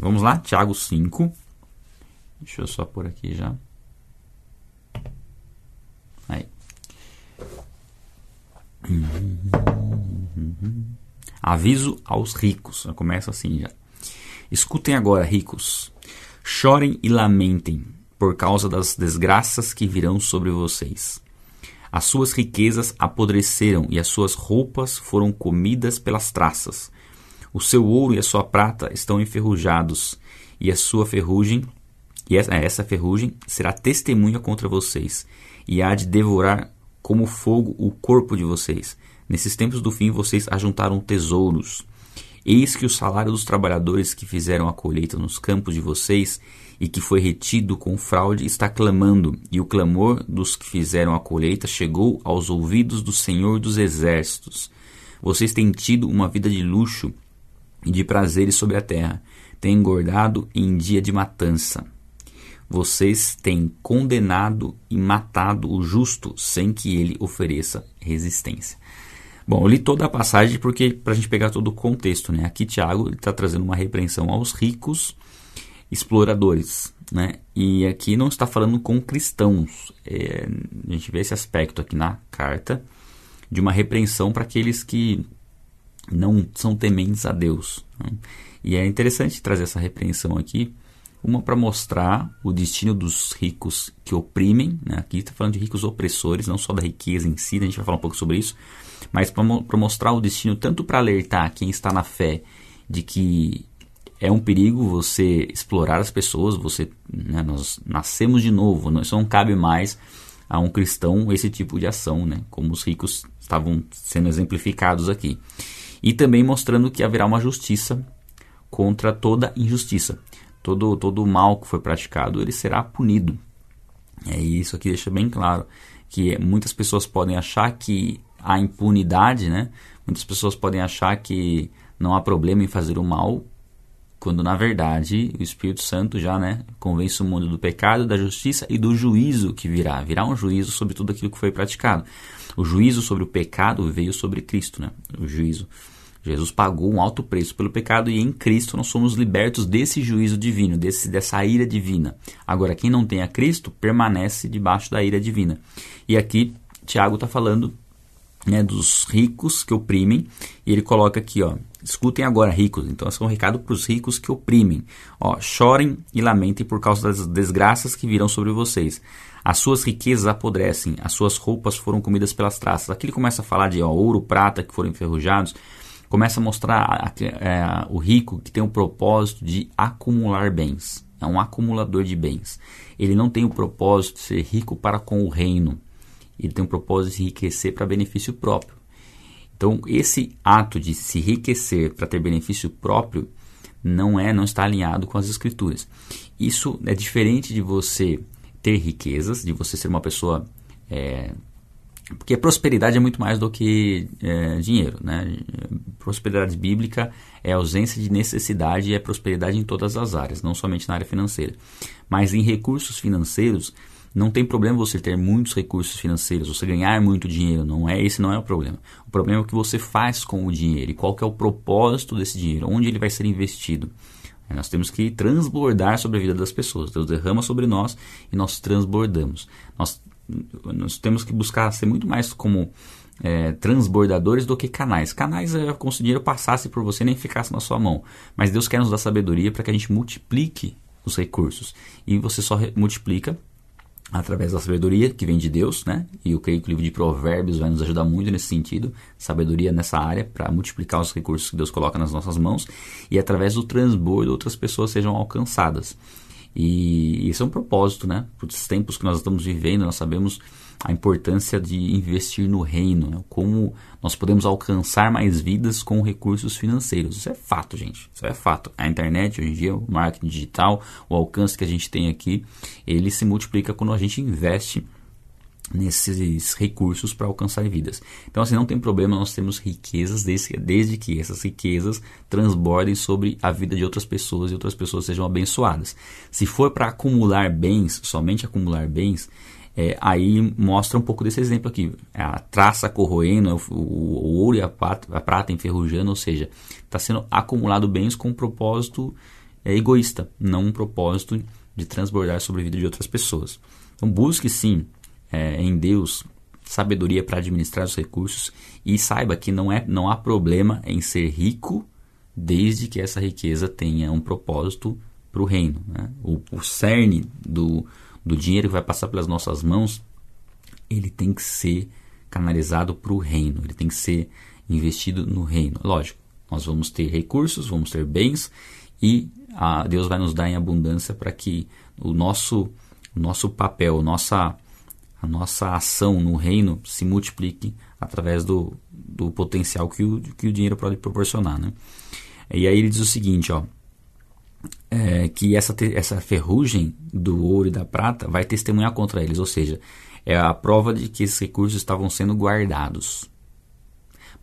Vamos lá, Tiago 5. Deixa eu só por aqui já. Aí. Aviso aos ricos. Começa assim já. Escutem agora, ricos. Chorem e lamentem por causa das desgraças que virão sobre vocês. As suas riquezas apodreceram e as suas roupas foram comidas pelas traças. O seu ouro e a sua prata estão enferrujados, e a sua ferrugem, e essa, é, essa ferrugem será testemunha contra vocês, e há de devorar como fogo o corpo de vocês. Nesses tempos do fim vocês ajuntaram tesouros. Eis que o salário dos trabalhadores que fizeram a colheita nos campos de vocês e que foi retido com fraude está clamando, e o clamor dos que fizeram a colheita chegou aos ouvidos do Senhor dos Exércitos. Vocês têm tido uma vida de luxo e de prazeres sobre a terra, têm engordado em dia de matança. Vocês têm condenado e matado o justo sem que ele ofereça resistência. Bom, eu li toda a passagem porque para a gente pegar todo o contexto, né? Aqui Tiago está trazendo uma repreensão aos ricos exploradores, né? E aqui não está falando com cristãos. É, a gente vê esse aspecto aqui na carta de uma repreensão para aqueles que não são tementes a Deus. Né? E é interessante trazer essa repreensão aqui, uma para mostrar o destino dos ricos que oprimem, né? aqui está falando de ricos opressores, não só da riqueza em si, né? a gente vai falar um pouco sobre isso, mas para mostrar o destino tanto para alertar quem está na fé de que é um perigo você explorar as pessoas, você, né, nós nascemos de novo, não, isso não cabe mais a um cristão esse tipo de ação, né, como os ricos estavam sendo exemplificados aqui. E também mostrando que haverá uma justiça contra toda injustiça. Todo, todo mal que foi praticado, ele será punido. É isso aqui deixa bem claro que muitas pessoas podem achar que há impunidade, né? Muitas pessoas podem achar que não há problema em fazer o mal quando na verdade o Espírito Santo já né, convence o mundo do pecado, da justiça e do juízo que virá. Virá um juízo sobre tudo aquilo que foi praticado. O juízo sobre o pecado veio sobre Cristo, né? o juízo. Jesus pagou um alto preço pelo pecado e em Cristo nós somos libertos desse juízo divino, desse, dessa ira divina. Agora, quem não tem a Cristo permanece debaixo da ira divina. E aqui Tiago está falando né, dos ricos que oprimem, e ele coloca aqui, ó, escutem agora, ricos. Então, esse é um recado para os ricos que oprimem. Ó, chorem e lamentem por causa das desgraças que virão sobre vocês. As suas riquezas apodrecem, as suas roupas foram comidas pelas traças. Aqui ele começa a falar de ó, ouro, prata que foram enferrujados. Começa a mostrar a, a, é, o rico que tem o propósito de acumular bens. É um acumulador de bens. Ele não tem o propósito de ser rico para com o reino ele tem um propósito de se enriquecer para benefício próprio. Então, esse ato de se enriquecer para ter benefício próprio não é, não está alinhado com as escrituras. Isso é diferente de você ter riquezas, de você ser uma pessoa é, porque prosperidade é muito mais do que é, dinheiro, né? Prosperidade bíblica é ausência de necessidade e é prosperidade em todas as áreas, não somente na área financeira. Mas em recursos financeiros, não tem problema você ter muitos recursos financeiros, você ganhar muito dinheiro, não é esse não é o problema. O problema é o que você faz com o dinheiro e qual é o propósito desse dinheiro, onde ele vai ser investido. Nós temos que transbordar sobre a vida das pessoas. Deus derrama sobre nós e nós transbordamos. Nós, nós temos que buscar ser muito mais como é, transbordadores do que canais. Canais é como se o dinheiro passasse por você e nem ficasse na sua mão. Mas Deus quer nos dar sabedoria para que a gente multiplique os recursos. E você só multiplica através da sabedoria que vem de Deus, né? E eu creio que o livro de Provérbios vai nos ajudar muito nesse sentido, sabedoria nessa área para multiplicar os recursos que Deus coloca nas nossas mãos e através do transbordo outras pessoas sejam alcançadas. E esse é um propósito, né? Para os tempos que nós estamos vivendo, nós sabemos a importância de investir no reino, né? como nós podemos alcançar mais vidas com recursos financeiros. Isso é fato, gente. Isso é fato. A internet, hoje em dia, o marketing digital, o alcance que a gente tem aqui, ele se multiplica quando a gente investe nesses recursos para alcançar vidas. Então, assim, não tem problema nós temos riquezas desde, desde que essas riquezas transbordem sobre a vida de outras pessoas e outras pessoas sejam abençoadas. Se for para acumular bens, somente acumular bens, é, aí mostra um pouco desse exemplo aqui. A traça corroendo, o, o ouro e a prata, a prata enferrujando, ou seja, está sendo acumulado bens com o propósito é egoísta, não um propósito de transbordar sobre a vida de outras pessoas. Então busque sim é, em Deus sabedoria para administrar os recursos e saiba que não, é, não há problema em ser rico desde que essa riqueza tenha um propósito para o reino. Né? O, o cerne do, do dinheiro que vai passar pelas nossas mãos, ele tem que ser canalizado para o reino, ele tem que ser investido no reino. Lógico, nós vamos ter recursos, vamos ter bens e a, Deus vai nos dar em abundância para que o nosso, nosso papel, nossa, a nossa ação no reino se multiplique através do, do potencial que o, que o dinheiro pode proporcionar. Né? E aí ele diz o seguinte, ó, é, que essa, essa ferrugem do ouro e da prata vai testemunhar contra eles, ou seja, é a prova de que esses recursos estavam sendo guardados.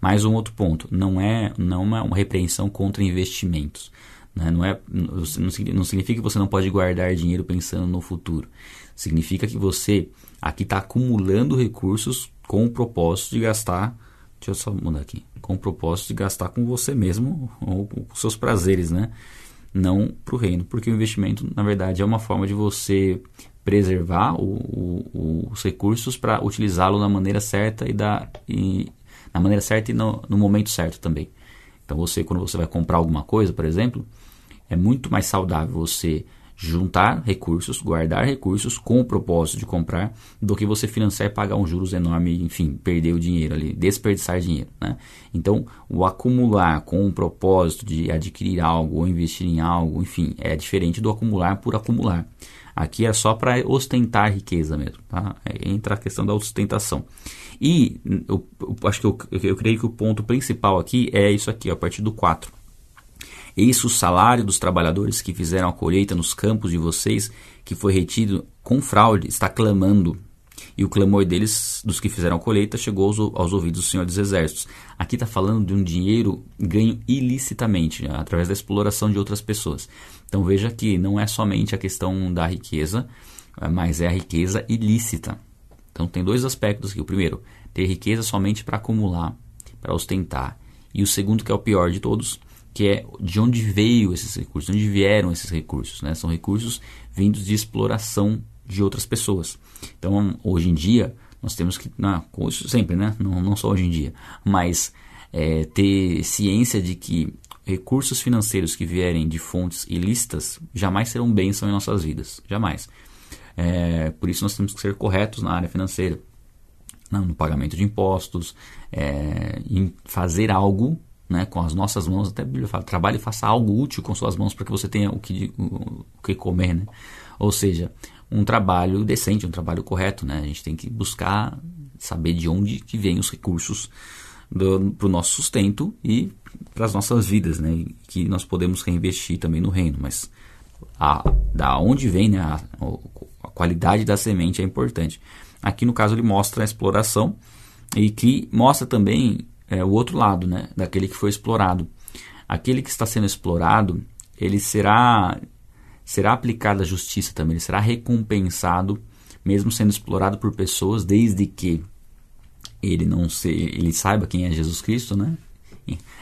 Mais um outro ponto, não é, não é uma repreensão contra investimentos. Né? Não, é, não significa que você não pode guardar dinheiro pensando no futuro. Significa que você aqui está acumulando recursos com o propósito de gastar. Deixa eu só mudar aqui. Com o propósito de gastar com você mesmo ou com seus prazeres, né? Não para o reino, porque o investimento, na verdade, é uma forma de você preservar o, o, os recursos para utilizá-lo na maneira certa e, da, e na maneira certa e no, no momento certo também. Então você, quando você vai comprar alguma coisa, por exemplo, é muito mais saudável você juntar recursos, guardar recursos com o propósito de comprar, do que você financiar e pagar um juros enorme, enfim, perder o dinheiro ali, desperdiçar dinheiro. Né? Então, o acumular com o propósito de adquirir algo ou investir em algo, enfim, é diferente do acumular por acumular. Aqui é só para ostentar riqueza mesmo, tá? Entra a questão da ostentação. E eu, eu acho que eu, eu creio que o ponto principal aqui é isso aqui, a partir do 4 Eis o salário dos trabalhadores que fizeram a colheita nos campos de vocês, que foi retido com fraude, está clamando. E o clamor deles, dos que fizeram a colheita, chegou aos, aos ouvidos do Senhor dos Exércitos. Aqui está falando de um dinheiro ganho ilicitamente, né, através da exploração de outras pessoas. Então veja que não é somente a questão da riqueza, eh, mas é a riqueza ilícita. Então tem dois aspectos aqui. O primeiro, ter riqueza somente para acumular, para ostentar. E o segundo, que é o pior de todos, que é de onde veio esses recursos, de onde vieram esses recursos. Né? São recursos vindos de exploração de outras pessoas. Então, hoje em dia, nós temos que, não, sempre, né? não, não só hoje em dia, mas é, ter ciência de que recursos financeiros que vierem de fontes ilícitas jamais serão bênção em nossas vidas, jamais. É, por isso nós temos que ser corretos na área financeira, no pagamento de impostos, é, em fazer algo né, com as nossas mãos, até a Bíblia fala, trabalhe e faça algo útil com suas mãos para que você tenha o que, o, o, que comer, né? Ou seja, um trabalho decente, um trabalho correto, né? A gente tem que buscar saber de onde que vêm os recursos para o nosso sustento e para as nossas vidas, né? Que nós podemos reinvestir também no reino, mas a, da onde vem, né? A, a qualidade da semente é importante. Aqui no caso ele mostra a exploração e que mostra também é, o outro lado, né, daquele que foi explorado. Aquele que está sendo explorado, ele será será aplicada a justiça também, ele será recompensado, mesmo sendo explorado por pessoas, desde que ele não se, ele saiba quem é Jesus Cristo, né?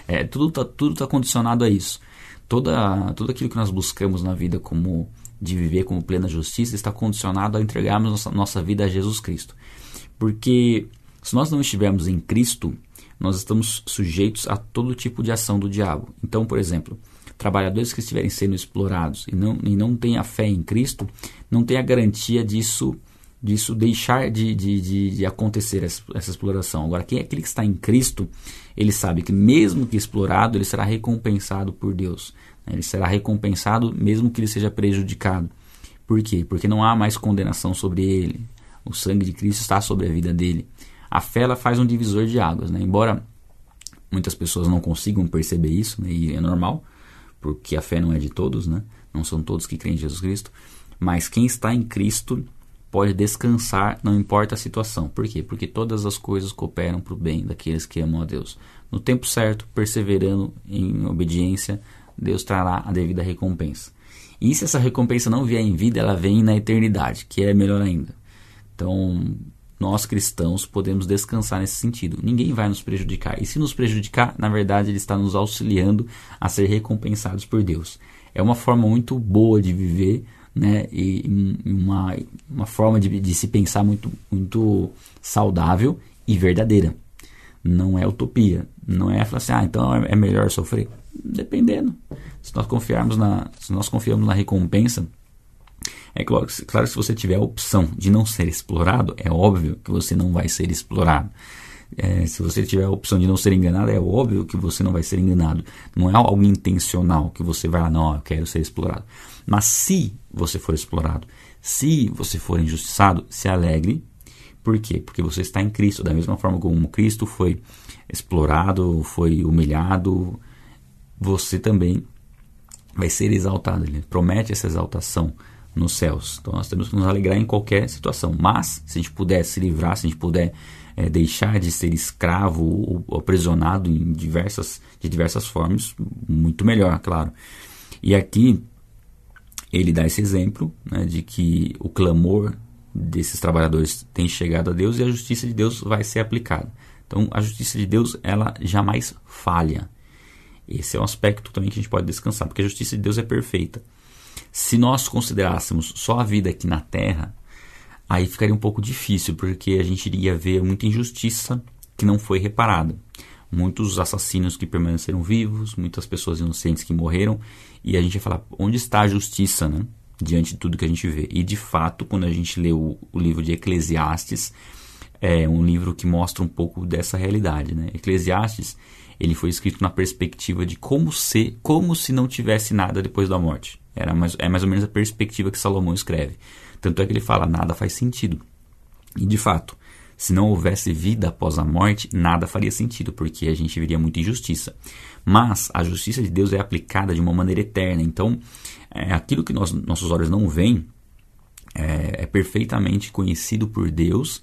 É, tudo está tudo tá condicionado a isso. Toda, tudo aquilo que nós buscamos na vida como de viver como plena justiça está condicionado a entregarmos nossa, nossa vida a Jesus Cristo. Porque se nós não estivermos em Cristo, nós estamos sujeitos a todo tipo de ação do diabo. Então, por exemplo, trabalhadores que estiverem sendo explorados e não, e não têm a fé em Cristo, não tem a garantia disso disso deixar de, de, de, de acontecer essa, essa, exploração. Agora, quem é aquele que está em Cristo, ele sabe que mesmo que explorado, ele será recompensado por Deus. Né? Ele será recompensado mesmo que ele seja prejudicado. Por quê? Porque não há mais condenação sobre ele. O sangue de Cristo está sobre a vida dele a fé ela faz um divisor de águas, né? Embora muitas pessoas não consigam perceber isso, né? e é normal, porque a fé não é de todos, né? Não são todos que creem em Jesus Cristo, mas quem está em Cristo pode descansar, não importa a situação. Por quê? Porque todas as coisas cooperam para o bem daqueles que amam a Deus. No tempo certo, perseverando em obediência, Deus trará a devida recompensa. E se essa recompensa não vier em vida, ela vem na eternidade, que é melhor ainda. Então, nós cristãos podemos descansar nesse sentido. Ninguém vai nos prejudicar. E se nos prejudicar, na verdade, ele está nos auxiliando a ser recompensados por Deus. é uma forma muito boa de viver, né? E uma, uma forma de, de se pensar muito, muito saudável e verdadeira. Não é utopia. Não é falar assim, ah, então é, é melhor sofrer. Dependendo. Se nós confiarmos na, se nós confiamos na recompensa, é claro, claro que se você tiver a opção de não ser explorado, é óbvio que você não vai ser explorado. É, se você tiver a opção de não ser enganado, é óbvio que você não vai ser enganado. Não é algo intencional que você vai lá, não, eu quero ser explorado. Mas se você for explorado, se você for injustiçado, se alegre. Por quê? Porque você está em Cristo. Da mesma forma como Cristo foi explorado, foi humilhado, você também vai ser exaltado. Ele promete essa exaltação nos céus. Então nós temos que nos alegrar em qualquer situação. Mas, se a gente puder se livrar, se a gente puder é, deixar de ser escravo ou, aprisionado em diversas, de diversas formas, muito melhor, claro. E aqui ele dá esse exemplo né, de que o clamor desses trabalhadores tem chegado a Deus e a justiça de Deus vai ser aplicada. Então, a justiça de Deus, ela jamais falha. Esse é um aspecto também que a gente pode descansar, porque a justiça de Deus é perfeita. Se nós considerássemos só a vida aqui na Terra, aí ficaria um pouco difícil, porque a gente iria ver muita injustiça que não foi reparada. Muitos assassinos que permaneceram vivos, muitas pessoas inocentes que morreram, e a gente ia falar, onde está a justiça, né? Diante de tudo que a gente vê. E de fato, quando a gente lê o, o livro de Eclesiastes, é um livro que mostra um pouco dessa realidade, né? Eclesiastes, ele foi escrito na perspectiva de como ser, como se não tivesse nada depois da morte. Era mais, é mais ou menos a perspectiva que Salomão escreve. Tanto é que ele fala: nada faz sentido. E de fato, se não houvesse vida após a morte, nada faria sentido, porque a gente viria muita injustiça. Mas a justiça de Deus é aplicada de uma maneira eterna. Então, é, aquilo que nós, nossos olhos não veem é, é perfeitamente conhecido por Deus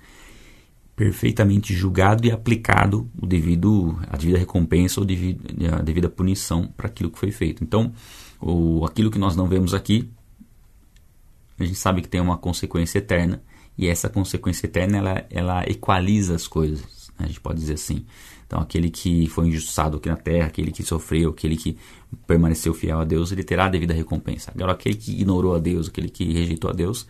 perfeitamente julgado e aplicado o devido a devida recompensa ou devido, a devida punição para aquilo que foi feito. Então, o, aquilo que nós não vemos aqui, a gente sabe que tem uma consequência eterna e essa consequência eterna ela, ela equaliza as coisas, né? a gente pode dizer assim. Então, aquele que foi injustiçado aqui na terra, aquele que sofreu, aquele que permaneceu fiel a Deus, ele terá a devida recompensa. Agora, aquele que ignorou a Deus, aquele que rejeitou a Deus,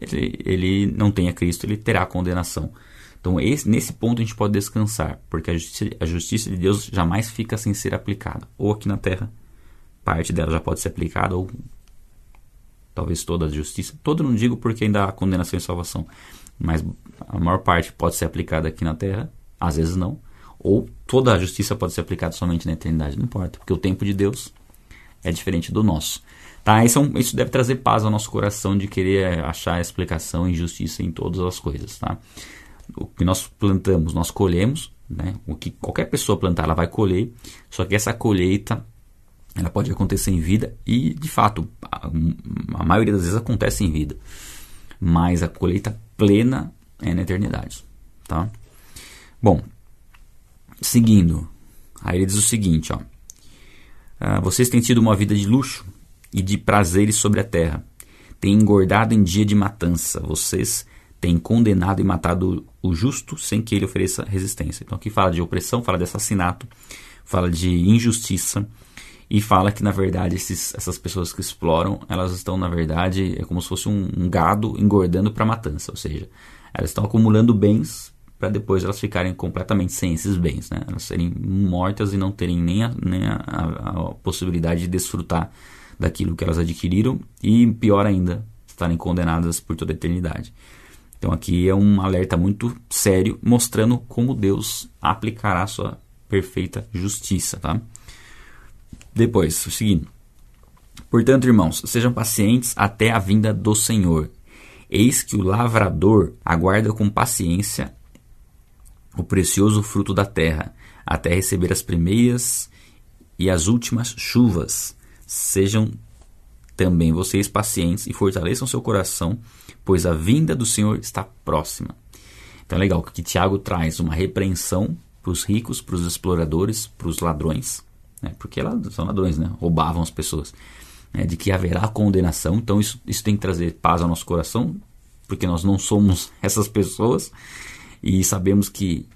ele, ele não tem a Cristo, ele terá a condenação. Então, esse, nesse ponto a gente pode descansar, porque a justiça, a justiça de Deus jamais fica sem ser aplicada. Ou aqui na terra, parte dela já pode ser aplicada, ou talvez toda a justiça. Toda não digo porque ainda há condenação e salvação, mas a maior parte pode ser aplicada aqui na terra, às vezes não. Ou toda a justiça pode ser aplicada somente na eternidade, não importa, porque o tempo de Deus é diferente do nosso. Tá? Isso, é isso deve trazer paz ao nosso coração de querer achar a explicação e justiça em todas as coisas. Tá? o que nós plantamos, nós colhemos, né? O que qualquer pessoa plantar, ela vai colher. Só que essa colheita, ela pode acontecer em vida e, de fato, a, a maioria das vezes acontece em vida. Mas a colheita plena é na eternidade, tá? Bom, seguindo, aí ele diz o seguinte, ó. Ah, vocês têm tido uma vida de luxo e de prazeres sobre a terra. Têm engordado em dia de matança. Vocês tem condenado e matado o justo sem que ele ofereça resistência. Então aqui fala de opressão, fala de assassinato, fala de injustiça e fala que na verdade esses, essas pessoas que exploram, elas estão na verdade é como se fosse um, um gado engordando para matança, ou seja, elas estão acumulando bens para depois elas ficarem completamente sem esses bens, né? Elas serem mortas e não terem nem a, nem a, a, a possibilidade de desfrutar daquilo que elas adquiriram e pior ainda, estarem condenadas por toda a eternidade. Então aqui é um alerta muito sério mostrando como Deus aplicará sua perfeita justiça, tá? Depois, o seguinte: Portanto, irmãos, sejam pacientes até a vinda do Senhor. Eis que o lavrador aguarda com paciência o precioso fruto da terra, até receber as primeiras e as últimas chuvas. Sejam também vocês pacientes e fortaleçam seu coração, pois a vinda do Senhor está próxima. Então é legal que Tiago traz uma repreensão para os ricos, para os exploradores, para os ladrões, né? porque são ladrões, né? roubavam as pessoas, né? de que haverá condenação. Então isso, isso tem que trazer paz ao nosso coração, porque nós não somos essas pessoas e sabemos que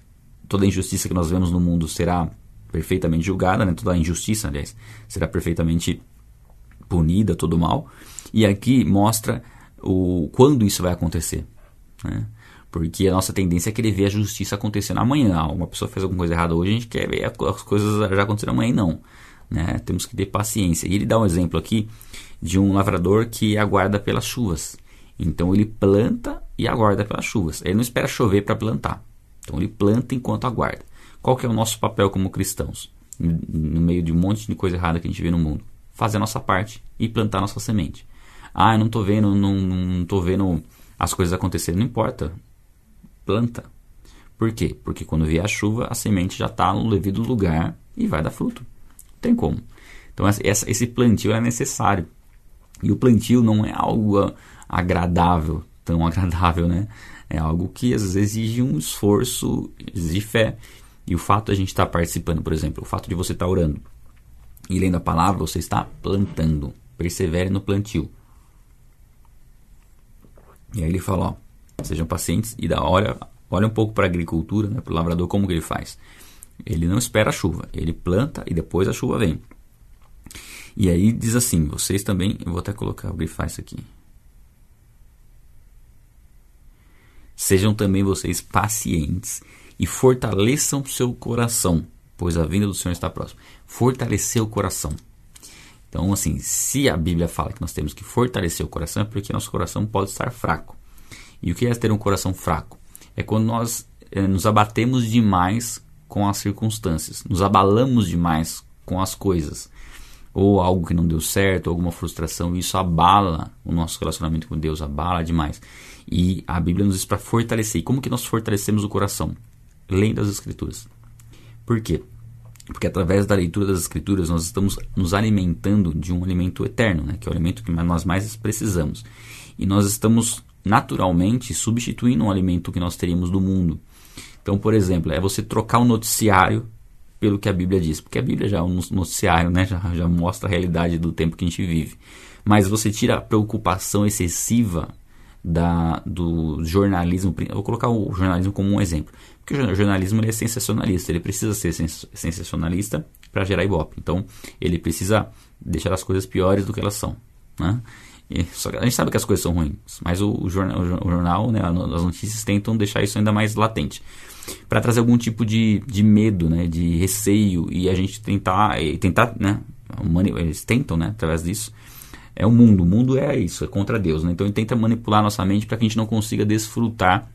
toda injustiça que nós vemos no mundo será perfeitamente julgada, né? toda injustiça, aliás, será perfeitamente punida todo mal. E aqui mostra o quando isso vai acontecer. Né? Porque a nossa tendência é querer ver a justiça acontecendo amanhã. Ah, uma pessoa fez alguma coisa errada hoje, a gente quer ver as coisas já acontecendo amanhã. Não. Né? Temos que ter paciência. E ele dá um exemplo aqui de um lavrador que aguarda pelas chuvas. Então ele planta e aguarda pelas chuvas. Ele não espera chover para plantar. Então ele planta enquanto aguarda. Qual que é o nosso papel como cristãos? No meio de um monte de coisa errada que a gente vê no mundo. Fazer a nossa parte e plantar a nossa semente. Ah, eu não estou vendo, não, não tô vendo as coisas acontecerem. Não importa. Planta. Por quê? Porque quando vier a chuva, a semente já está no devido lugar e vai dar fruto. Não tem como. Então essa, esse plantio é necessário. E o plantio não é algo agradável, tão agradável, né? É algo que às vezes exige um esforço, exige fé. E o fato de a gente estar tá participando, por exemplo, o fato de você estar tá orando e lendo a palavra, você está plantando. Persevere no plantio. E aí ele fala, ó, sejam pacientes e dá, olha, olha um pouco para a agricultura, né, para o lavrador, como que ele faz. Ele não espera a chuva, ele planta e depois a chuva vem. E aí diz assim, vocês também, eu vou até colocar, grifar isso aqui. Sejam também vocês pacientes e fortaleçam seu coração, pois a vinda do Senhor está próxima. Fortalecer o coração. Então, assim, se a Bíblia fala que nós temos que fortalecer o coração, é porque nosso coração pode estar fraco. E o que é ter um coração fraco? É quando nós é, nos abatemos demais com as circunstâncias, nos abalamos demais com as coisas, ou algo que não deu certo, alguma frustração, isso abala o nosso relacionamento com Deus, abala demais. E a Bíblia nos diz para fortalecer. E como que nós fortalecemos o coração? Lendo as Escrituras. Por quê? Porque através da leitura das Escrituras nós estamos nos alimentando de um alimento eterno, né? que é o alimento que nós mais precisamos. E nós estamos naturalmente substituindo um alimento que nós teríamos do mundo. Então, por exemplo, é você trocar o noticiário pelo que a Bíblia diz, porque a Bíblia já é um noticiário, né? já, já mostra a realidade do tempo que a gente vive. Mas você tira a preocupação excessiva da, do jornalismo. Vou colocar o jornalismo como um exemplo. Porque o jornalismo ele é sensacionalista, ele precisa ser sens sensacionalista para gerar ibope. Então, ele precisa deixar as coisas piores do que elas são. Né? E, só que a gente sabe que as coisas são ruins, mas o, o jornal, o jornal né, as notícias tentam deixar isso ainda mais latente. Para trazer algum tipo de, de medo, né, de receio, e a gente tentar, e tentar né, eles tentam, né, através disso, é o mundo. O mundo é isso, é contra Deus. Né? Então ele tenta manipular nossa mente para que a gente não consiga desfrutar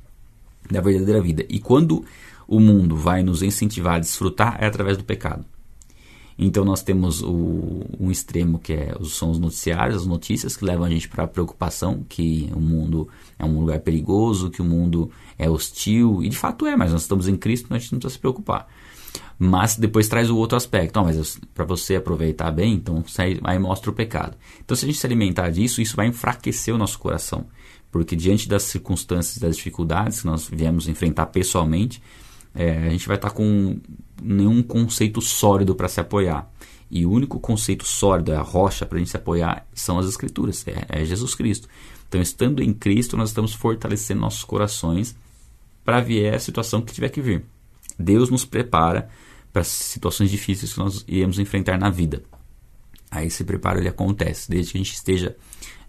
da verdadeira vida. E quando o mundo vai nos incentivar a desfrutar, é através do pecado. Então nós temos o, um extremo que é, são os noticiários, as notícias que levam a gente para a preocupação que o mundo é um lugar perigoso, que o mundo é hostil, e de fato é, mas nós estamos em Cristo, então a gente não precisa se preocupar. Mas depois traz o outro aspecto. Oh, mas para você aproveitar bem, então aí mostra o pecado. Então, se a gente se alimentar disso, isso vai enfraquecer o nosso coração. Porque diante das circunstâncias, das dificuldades que nós viemos enfrentar pessoalmente, é, a gente vai estar tá com nenhum conceito sólido para se apoiar. E o único conceito sólido, a rocha para a gente se apoiar, são as Escrituras, é, é Jesus Cristo. Então, estando em Cristo, nós estamos fortalecendo nossos corações para vier a situação que tiver que vir. Deus nos prepara para situações difíceis que nós iremos enfrentar na vida. Aí esse preparo ele acontece desde que a gente esteja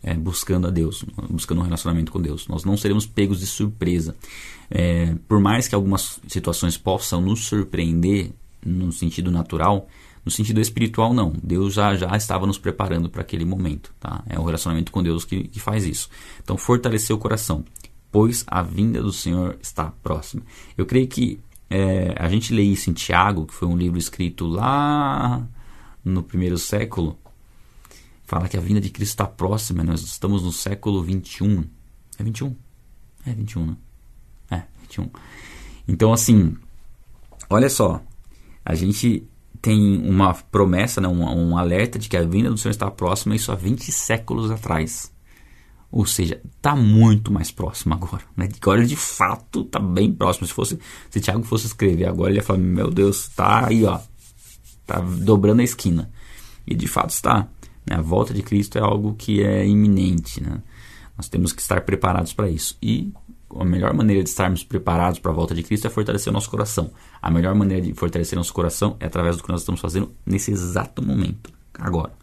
é, buscando a Deus, buscando um relacionamento com Deus. Nós não seremos pegos de surpresa. É, por mais que algumas situações possam nos surpreender no sentido natural, no sentido espiritual não. Deus já, já estava nos preparando para aquele momento. Tá? É o relacionamento com Deus que, que faz isso. Então fortalecer o coração, pois a vinda do Senhor está próxima. Eu creio que é, a gente lê isso em Tiago, que foi um livro escrito lá no primeiro século. Fala que a vinda de Cristo está próxima, nós estamos no século 21. É 21? É 21, né? É, 21. Então, assim, olha só, a gente tem uma promessa, né, um, um alerta de que a vinda do Senhor está próxima, isso há 20 séculos atrás. Ou seja, está muito mais próximo agora. Né? Agora de fato está bem próximo. Se fosse, se Tiago fosse escrever agora, ele ia falar: Meu Deus, está aí, ó, está dobrando a esquina. E de fato está. Né? A volta de Cristo é algo que é iminente. Né? Nós temos que estar preparados para isso. E a melhor maneira de estarmos preparados para a volta de Cristo é fortalecer o nosso coração. A melhor maneira de fortalecer nosso coração é através do que nós estamos fazendo nesse exato momento, agora.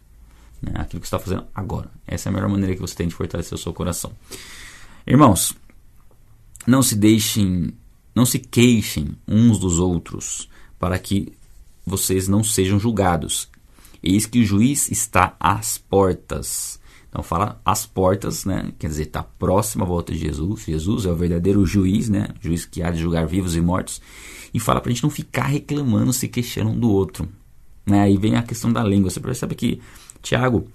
Né? Aquilo que você está fazendo agora. Essa é a melhor maneira que você tem de fortalecer o seu coração. Irmãos, não se deixem, não se queixem uns dos outros para que vocês não sejam julgados. Eis que o juiz está às portas. Então fala às portas, né? Quer dizer, está próximo à volta de Jesus. Jesus é o verdadeiro juiz, né? juiz que há de julgar vivos e mortos. E fala para a gente não ficar reclamando, se queixando um do outro. Né? Aí vem a questão da língua. Você percebe que Tiago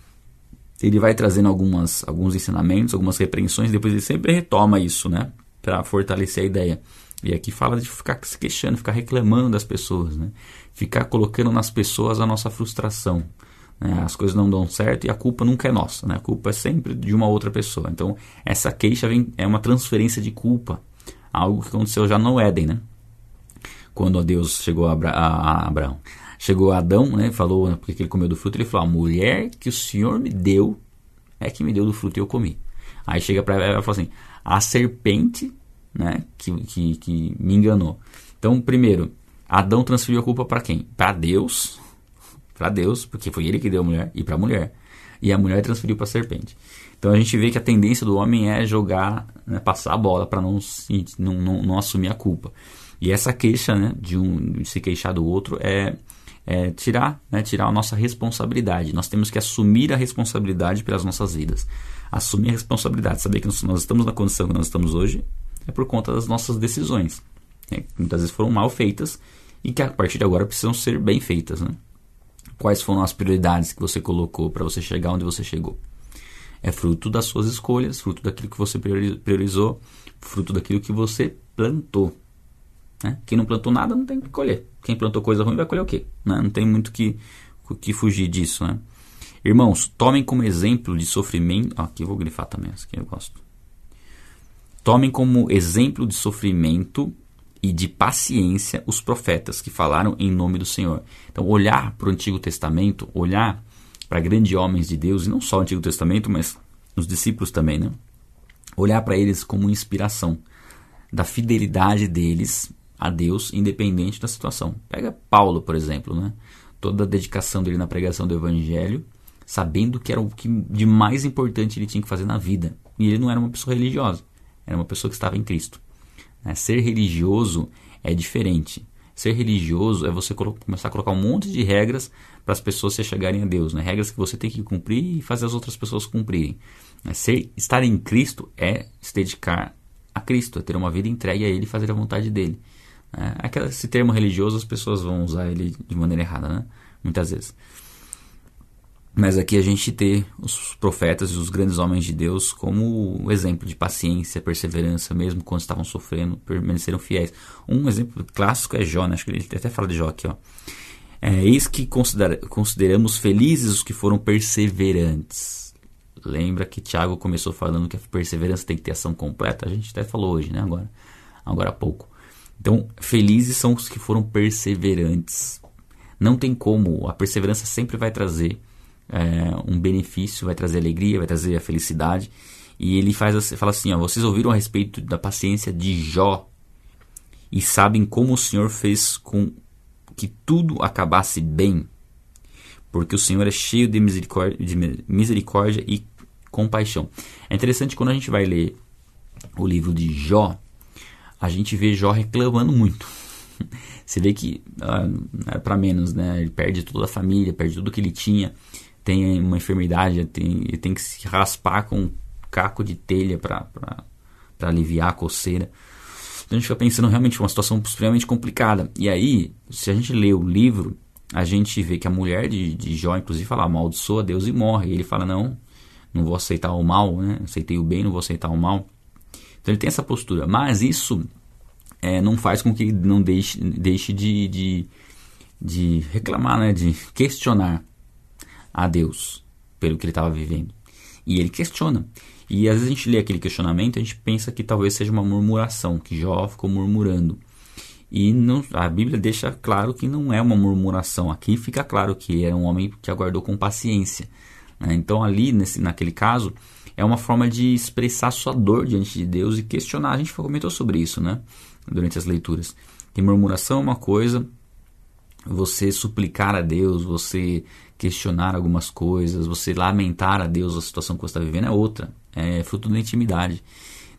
ele vai trazendo algumas, alguns ensinamentos, algumas repreensões, depois ele sempre retoma isso, né? Para fortalecer a ideia. E aqui fala de ficar se queixando, ficar reclamando das pessoas, né? Ficar colocando nas pessoas a nossa frustração. Né? As coisas não dão certo e a culpa nunca é nossa, né? A culpa é sempre de uma outra pessoa. Então, essa queixa vem, é uma transferência de culpa. Algo que aconteceu já no Éden, né? Quando Deus chegou a, Abra a Abraão. Chegou Adão, né? Falou, porque ele comeu do fruto, ele falou: A mulher que o Senhor me deu é que me deu do fruto e eu comi. Aí chega para ela e fala assim: A serpente, né? Que, que, que me enganou. Então, primeiro, Adão transferiu a culpa para quem? Para Deus. Para Deus, porque foi ele que deu a mulher, e para a mulher. E a mulher transferiu para a serpente. Então a gente vê que a tendência do homem é jogar, né, passar a bola para não, não, não, não assumir a culpa. E essa queixa, né, de um de se queixar do outro é é, tirar, né, tirar a nossa responsabilidade. Nós temos que assumir a responsabilidade pelas nossas vidas. Assumir a responsabilidade, saber que nós, nós estamos na condição que nós estamos hoje é por conta das nossas decisões. Né, muitas vezes foram mal feitas e que a partir de agora precisam ser bem feitas. Né? Quais foram as prioridades que você colocou para você chegar onde você chegou? É fruto das suas escolhas, fruto daquilo que você priorizou, fruto daquilo que você plantou. Né? Quem não plantou nada não tem que colher. Quem plantou coisa ruim vai colher o quê? Né? Não tem muito que, que fugir disso. Né? Irmãos, tomem como exemplo de sofrimento. Aqui eu vou grifar também, essa aqui eu gosto. Tomem como exemplo de sofrimento e de paciência os profetas que falaram em nome do Senhor. Então, olhar para o Antigo Testamento, olhar para grandes homens de Deus, e não só o Antigo Testamento, mas os discípulos também, né? Olhar para eles como inspiração da fidelidade deles a Deus, independente da situação. Pega Paulo, por exemplo, né? toda a dedicação dele na pregação do Evangelho, sabendo que era o que de mais importante ele tinha que fazer na vida. E ele não era uma pessoa religiosa, era uma pessoa que estava em Cristo. Né? Ser religioso é diferente. Ser religioso é você começar a colocar um monte de regras para as pessoas se chegarem a Deus, né? regras que você tem que cumprir e fazer as outras pessoas cumprirem. Né? Ser, estar em Cristo é se dedicar a Cristo, é ter uma vida entregue a Ele e fazer a vontade dele. É, aquela, esse termo religioso as pessoas vão usar ele de maneira errada, né? Muitas vezes. Mas aqui a gente ter os profetas e os grandes homens de Deus como exemplo de paciência, perseverança, mesmo quando estavam sofrendo, permaneceram fiéis. Um exemplo clássico é Jó, né? acho que ele até fala de Jó aqui. Ó. É, eis que considera, consideramos felizes os que foram perseverantes. Lembra que Tiago começou falando que a perseverança tem que ter ação completa? A gente até falou hoje, né? Agora, agora há pouco. Então, felizes são os que foram perseverantes. Não tem como, a perseverança sempre vai trazer é, um benefício, vai trazer alegria, vai trazer a felicidade. E ele faz, fala assim: ó, vocês ouviram a respeito da paciência de Jó e sabem como o Senhor fez com que tudo acabasse bem, porque o Senhor é cheio de misericórdia, de misericórdia e compaixão. É interessante quando a gente vai ler o livro de Jó, a gente vê Jó reclamando muito. Você vê que ah, é para menos, né? Ele perde toda a família, perde tudo que ele tinha, tem uma enfermidade, tem, ele tem que se raspar com um caco de telha para aliviar a coceira. Então a gente fica pensando realmente uma situação extremamente complicada. E aí, se a gente lê o livro, a gente vê que a mulher de, de Jó, inclusive, fala: amaldiçoa Deus e morre. E ele fala: não, não vou aceitar o mal, né? Aceitei o bem, não vou aceitar o mal. Então ele tem essa postura. Mas isso é, não faz com que ele não deixe, deixe de, de, de reclamar, né? de questionar a Deus pelo que ele estava vivendo. E ele questiona. E às vezes a gente lê aquele questionamento e a gente pensa que talvez seja uma murmuração, que Jó ficou murmurando. E não, a Bíblia deixa claro que não é uma murmuração. Aqui fica claro que é um homem que aguardou com paciência. Né? Então ali, nesse, naquele caso, é uma forma de expressar sua dor diante de Deus e questionar. A gente comentou sobre isso, né? Durante as leituras. Que murmuração é uma coisa, você suplicar a Deus, você questionar algumas coisas, você lamentar a Deus a situação que você está vivendo é outra, é fruto da intimidade.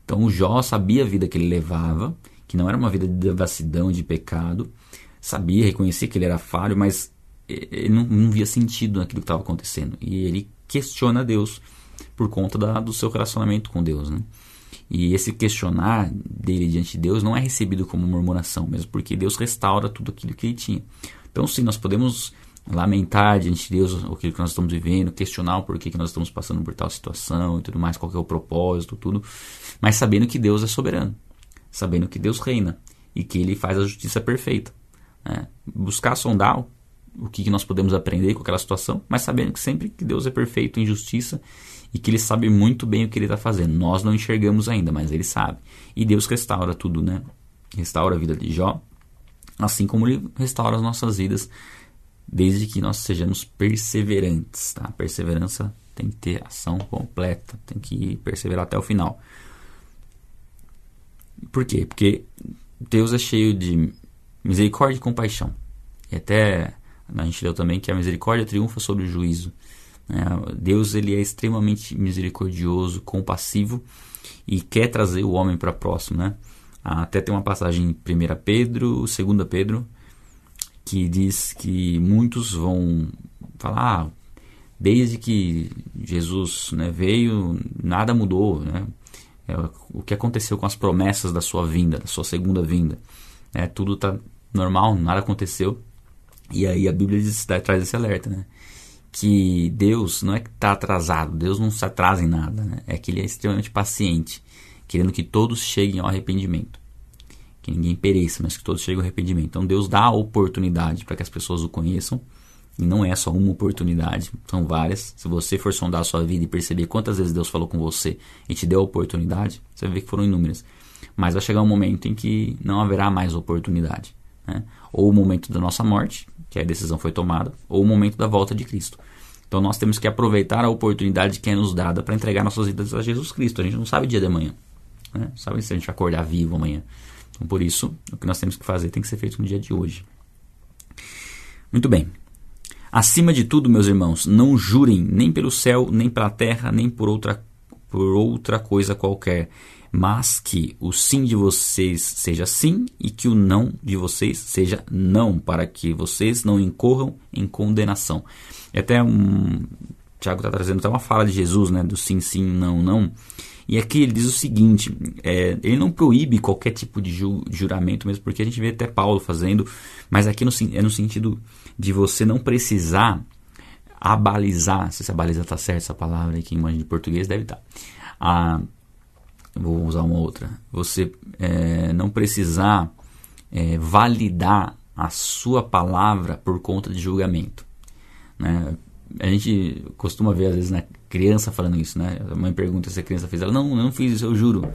Então o Jó sabia a vida que ele levava, que não era uma vida de devassidão, de pecado, sabia, reconhecia que ele era falho, mas ele não, não via sentido naquilo que estava acontecendo. E ele questiona Deus por conta da, do seu relacionamento com Deus. Né? E esse questionar dele diante de Deus não é recebido como murmuração, mesmo porque Deus restaura tudo aquilo que ele tinha. Então, sim, nós podemos lamentar diante de Deus aquilo que nós estamos vivendo, questionar o porquê que nós estamos passando por tal situação e tudo mais, qual é o propósito, tudo, mas sabendo que Deus é soberano, sabendo que Deus reina e que Ele faz a justiça perfeita. Né? Buscar sondar o que nós podemos aprender com aquela situação, mas sabendo que sempre que Deus é perfeito em justiça e que Ele sabe muito bem o que Ele está fazendo. Nós não enxergamos ainda, mas Ele sabe. E Deus restaura tudo, né? Restaura a vida de Jó, assim como Ele restaura as nossas vidas, desde que nós sejamos perseverantes. Tá? Perseverança tem que ter ação completa, tem que perseverar até o final. Por quê? Porque Deus é cheio de misericórdia e compaixão. E até a gente leu também que a misericórdia triunfa sobre o juízo. Né? Deus ele é extremamente misericordioso, compassivo e quer trazer o homem para próximo. Né? Até tem uma passagem em 1 Pedro, 2 Pedro, que diz que muitos vão falar, ah, desde que Jesus né, veio, nada mudou. Né? É, o que aconteceu com as promessas da sua vinda, da sua segunda vinda? É, tudo está normal, nada aconteceu. E aí a Bíblia diz, traz esse alerta, né? Que Deus não é que está atrasado, Deus não se atrasa em nada, né? É que Ele é extremamente paciente, querendo que todos cheguem ao arrependimento. Que ninguém pereça, mas que todos cheguem ao arrependimento. Então Deus dá a oportunidade para que as pessoas o conheçam. E não é só uma oportunidade, são várias. Se você for sondar a sua vida e perceber quantas vezes Deus falou com você e te deu a oportunidade, você vai ver que foram inúmeras. Mas vai chegar um momento em que não haverá mais oportunidade. Né? Ou o momento da nossa morte, que a decisão foi tomada, ou o momento da volta de Cristo. Então nós temos que aproveitar a oportunidade que é nos dada para entregar nossas vidas a Jesus Cristo. A gente não sabe o dia de amanhã, né? sabe se a gente vai acordar vivo amanhã. Então por isso, o que nós temos que fazer tem que ser feito no dia de hoje. Muito bem. Acima de tudo, meus irmãos, não jurem nem pelo céu, nem pela terra, nem por outra, por outra coisa qualquer, mas que o sim de vocês seja sim e que o não de vocês seja não, para que vocês não incorram em condenação. É até um. Tiago está trazendo até uma fala de Jesus, né? Do sim, sim, não, não. E aqui ele diz o seguinte: é, ele não proíbe qualquer tipo de ju juramento, mesmo porque a gente vê até Paulo fazendo, mas aqui no, é no sentido de você não precisar abalizar, se a baliza está certa essa palavra aí, quem manja de português deve estar. Tá. Ah, vou usar uma outra, você é, não precisar é, validar a sua palavra por conta de julgamento. Né? A gente costuma ver às vezes na criança falando isso, né? A mãe pergunta se a criança fez, ela não, eu não fiz isso, eu juro.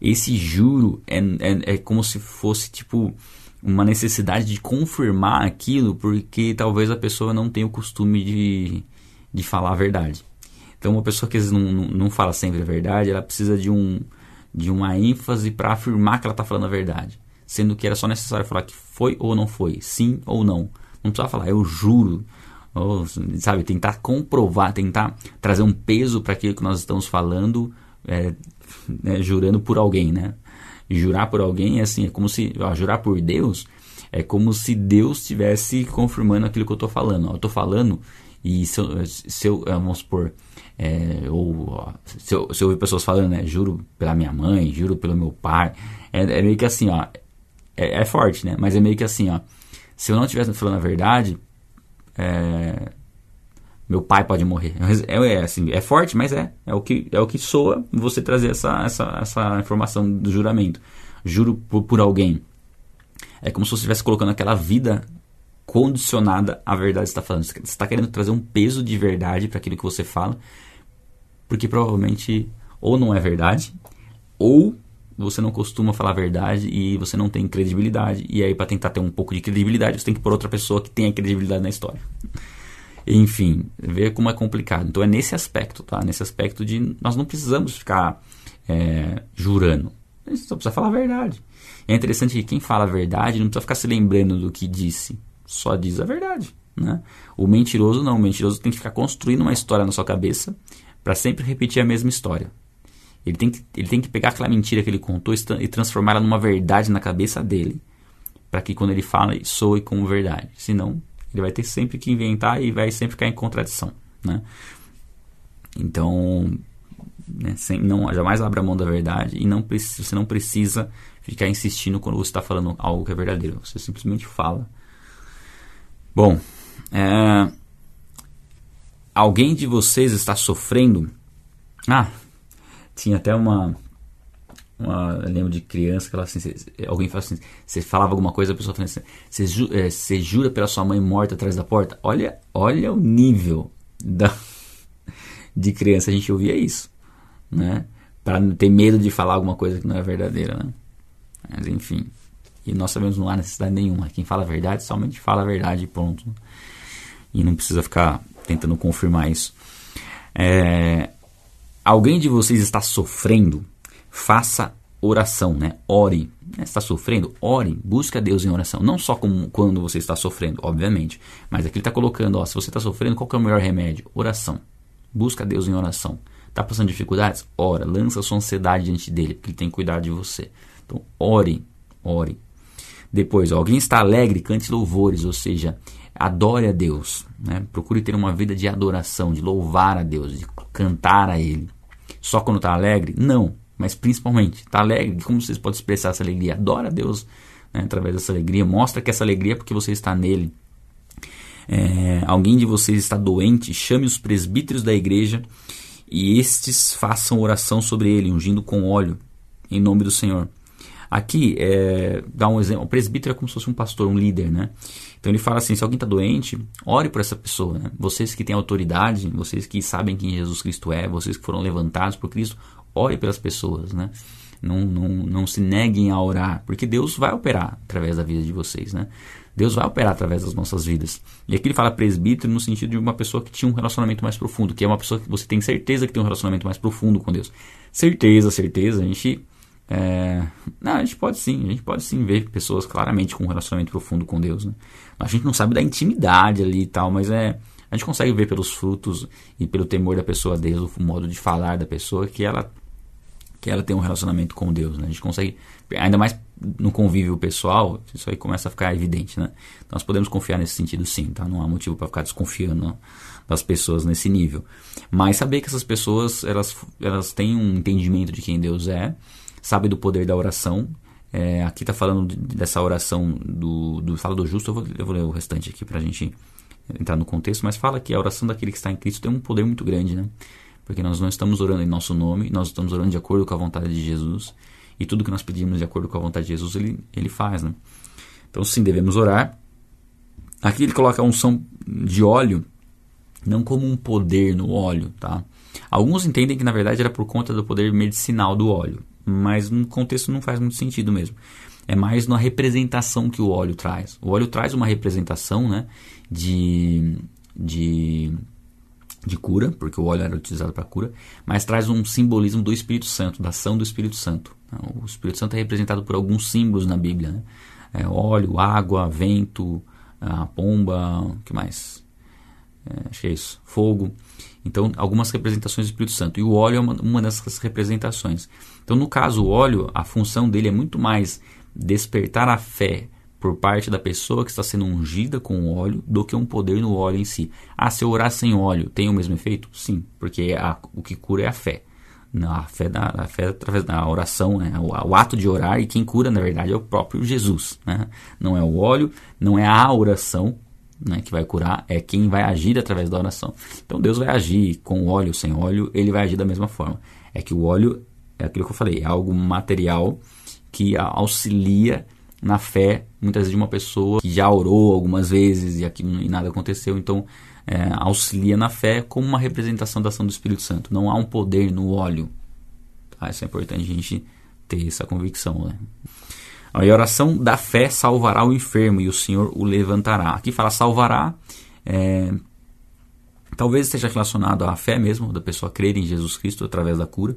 Esse juro é, é, é como se fosse tipo uma necessidade de confirmar aquilo, porque talvez a pessoa não tenha o costume de, de falar a verdade. Então, uma pessoa que às vezes não, não, não fala sempre a verdade, ela precisa de, um, de uma ênfase para afirmar que ela está falando a verdade. Sendo que era só necessário falar que foi ou não foi, sim ou não. Não precisava falar, eu juro. Ou, sabe, tentar comprovar, tentar trazer um peso para aquilo que nós estamos falando, é, né, jurando por alguém, né? Jurar por alguém é assim, é como se, ó, jurar por Deus é como se Deus estivesse confirmando aquilo que eu estou falando. Ó, eu estou falando e se eu, se eu vamos supor, é, ou se eu, se eu ouvir pessoas falando, né, juro pela minha mãe, juro pelo meu pai, é, é meio que assim, ó, é, é, forte, né? Mas é meio que assim, ó, se eu não estivesse falando a verdade, é, meu pai pode morrer. É, é, assim, é forte, mas é, é o que é o que soa você trazer essa, essa, essa informação do juramento. Juro por, por alguém. É como se você estivesse colocando aquela vida condicionada à verdade que está falando. Você está querendo trazer um peso de verdade para aquilo que você fala, porque provavelmente ou não é verdade, ou você não costuma falar a verdade e você não tem credibilidade. E aí, para tentar ter um pouco de credibilidade, você tem que pôr outra pessoa que tenha credibilidade na história. Enfim, ver como é complicado. Então é nesse aspecto, tá? Nesse aspecto de nós não precisamos ficar é, jurando. A gente só precisa falar a verdade. É interessante que quem fala a verdade não precisa ficar se lembrando do que disse. só diz a verdade. Né? O mentiroso não, o mentiroso tem que ficar construindo uma história na sua cabeça para sempre repetir a mesma história. Ele tem, que, ele tem que pegar aquela mentira que ele contou e transformá-la numa verdade na cabeça dele. Para que quando ele fala, soe como verdade. Senão, ele vai ter sempre que inventar e vai sempre ficar em contradição. Né? Então, né, sem, não, jamais abra mão da verdade e não, você não precisa ficar insistindo quando você está falando algo que é verdadeiro. Você simplesmente fala. Bom, é, alguém de vocês está sofrendo? Ah, tinha até uma, uma eu lembro de criança que ela assim, alguém fala assim, você falava alguma coisa, a pessoa fala assim, você, ju, é, jura pela sua mãe morta atrás da porta? Olha, olha o nível da, de criança a gente ouvia isso, né? Para não ter medo de falar alguma coisa que não é verdadeira, né? Mas enfim, e nós sabemos não há necessidade nenhuma. Quem fala a verdade somente fala a verdade e pronto. E não precisa ficar tentando confirmar isso. É, alguém de vocês está sofrendo, faça oração, né? Ore. Está sofrendo? Ore. Busque a Deus em oração. Não só como quando você está sofrendo, obviamente. Mas aqui ele está colocando, ó, se você está sofrendo, qual é o melhor remédio? Oração. Busca a Deus em oração. Está passando dificuldades? Ora. Lança sua ansiedade diante dele, porque ele tem que cuidar de você. Então, ore. Ore. Depois, alguém está alegre, cante louvores, ou seja, adore a Deus. Né? Procure ter uma vida de adoração, de louvar a Deus, de cantar a Ele. Só quando está alegre? Não, mas principalmente, está alegre, como vocês podem expressar essa alegria? Adora a Deus né, através dessa alegria, mostra que essa alegria é porque você está nele. É, alguém de vocês está doente, chame os presbíteros da igreja e estes façam oração sobre ele, ungindo com óleo, em nome do Senhor. Aqui, é, dá um exemplo, o presbítero é como se fosse um pastor, um líder, né? Então ele fala assim: se alguém está doente, ore por essa pessoa. Né? Vocês que têm autoridade, vocês que sabem quem Jesus Cristo é, vocês que foram levantados por Cristo, ore pelas pessoas. Né? Não, não, não se neguem a orar, porque Deus vai operar através da vida de vocês. Né? Deus vai operar através das nossas vidas. E aqui ele fala presbítero no sentido de uma pessoa que tinha um relacionamento mais profundo, que é uma pessoa que você tem certeza que tem um relacionamento mais profundo com Deus. Certeza, certeza. A gente é, não, a gente pode sim, a gente pode sim ver pessoas claramente com um relacionamento profundo com Deus. Né? A gente não sabe da intimidade ali e tal, mas é a gente consegue ver pelos frutos e pelo temor da pessoa a Deus, o modo de falar da pessoa que ela que ela tem um relacionamento com Deus. Né? A gente consegue, ainda mais no convívio pessoal, isso aí começa a ficar evidente. Né? Então nós podemos confiar nesse sentido sim, tá? não há motivo para ficar desconfiando das pessoas nesse nível. Mas saber que essas pessoas elas, elas têm um entendimento de quem Deus é sabe do poder da oração. É, aqui está falando dessa oração do, do Fala do Justo, eu vou, eu vou ler o restante aqui para a gente entrar no contexto, mas fala que a oração daquele que está em Cristo tem um poder muito grande, né? Porque nós não estamos orando em nosso nome, nós estamos orando de acordo com a vontade de Jesus, e tudo que nós pedimos de acordo com a vontade de Jesus, ele, ele faz, né? Então, sim, devemos orar. Aqui ele coloca a unção de óleo, não como um poder no óleo, tá? Alguns entendem que na verdade era por conta do poder medicinal do óleo mas no contexto não faz muito sentido mesmo. É mais na representação que o óleo traz. O óleo traz uma representação né, de, de, de cura, porque o óleo era utilizado para cura, mas traz um simbolismo do Espírito Santo, da ação do Espírito Santo. O Espírito Santo é representado por alguns símbolos na Bíblia. Né? É, óleo, água, vento, a pomba, o que mais? É, acho que é isso. Fogo. Então, algumas representações do Espírito Santo. E o óleo é uma, uma dessas representações. Então, no caso, o óleo, a função dele é muito mais despertar a fé por parte da pessoa que está sendo ungida com o óleo do que um poder no óleo em si. Ah, se eu orar sem óleo, tem o mesmo efeito? Sim, porque a, o que cura é a fé. A fé, da, a fé através da oração, né? o, o, ato de orar, e quem cura, na verdade, é o próprio Jesus. Né? Não é o óleo, não é a oração, né, que vai curar é quem vai agir através da oração. Então Deus vai agir com óleo, sem óleo, ele vai agir da mesma forma. É que o óleo é aquilo que eu falei, é algo material que auxilia na fé, muitas vezes de uma pessoa que já orou algumas vezes e, aqui, e nada aconteceu, então é, auxilia na fé como uma representação da ação do Espírito Santo. Não há um poder no óleo. Tá? Isso é importante a gente ter essa convicção. Né? A oração da fé salvará o enfermo e o Senhor o levantará. Aqui fala salvará, é, talvez esteja relacionado à fé mesmo, da pessoa crer em Jesus Cristo através da cura,